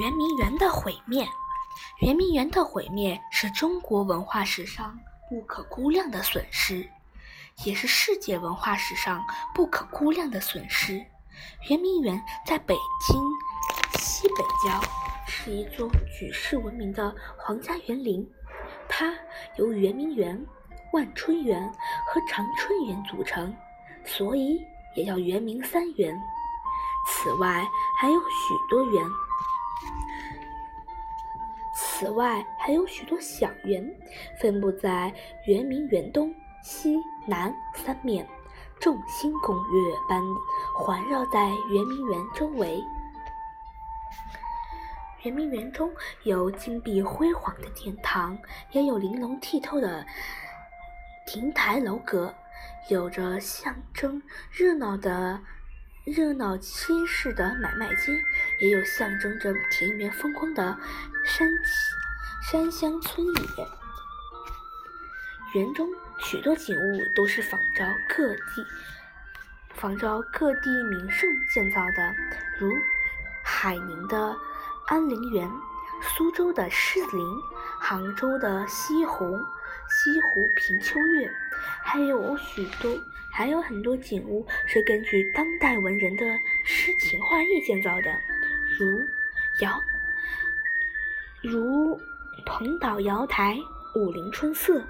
圆明园的毁灭，圆明园的毁灭是中国文化史上不可估量的损失，也是世界文化史上不可估量的损失。圆明园在北京西北郊，是一座举世闻名的皇家园林，它由圆明园、万春园和长春园组成，所以也叫圆明三园。此外，还有许多园。此外，还有许多小园，分布在圆明园东西南三面，众星拱月般环绕在圆明园周围。圆明园中有金碧辉煌的殿堂，也有玲珑剔透的亭台楼阁，有着象征热闹的。热闹街市的买卖街，也有象征着田园风光的山山乡村野。园中许多景物都是仿照各地仿照各地名胜建造的，如海宁的安陵园、苏州的狮子林、杭州的西湖西湖平秋月，还有许多。还有很多景物是根据当代文人的诗情画意建造的，如瑶，如蓬岛瑶台、武陵春色。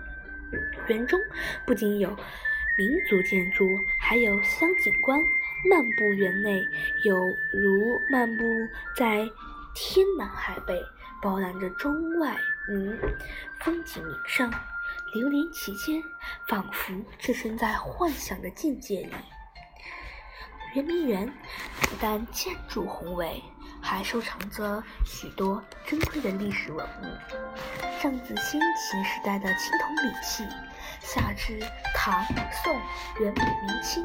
园中不仅有民族建筑，还有乡景观。漫步园内，有如漫步在天南海北，饱览着中外名风景名胜。流连其间，仿佛置身在幻想的境界里。圆明园不但建筑宏伟，还收藏着许多珍贵的历史文物，上自先秦时代的青铜礼器，下至唐、宋、元、明清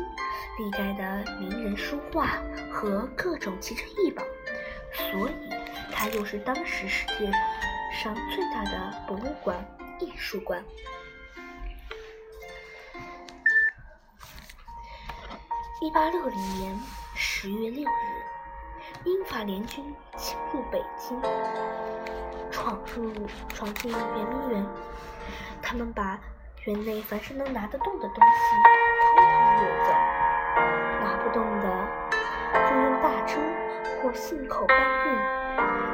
历代的名人书画和各种奇珍异宝，所以它又是当时世界上最大的博物馆。艺术馆。一八六零年十月六日，英法联军侵入北京，闯入闯进圆明园。他们把园内凡是能拿得动的东西，统统掠走；拿不动的，就用大车或信口搬运；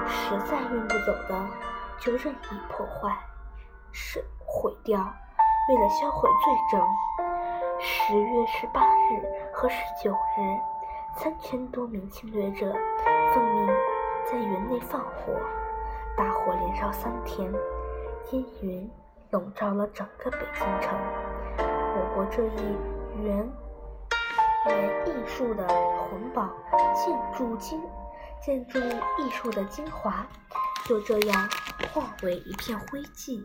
实在运不走的，就任意破坏。是毁掉。为了销毁罪证，十月十八日和十九日，三千多名侵略者奉命在园内放火，大火连烧三天，烟云笼罩了整个北京城。我国这一园园艺术的魂宝，建筑精建筑艺术的精华，就这样化为一片灰烬。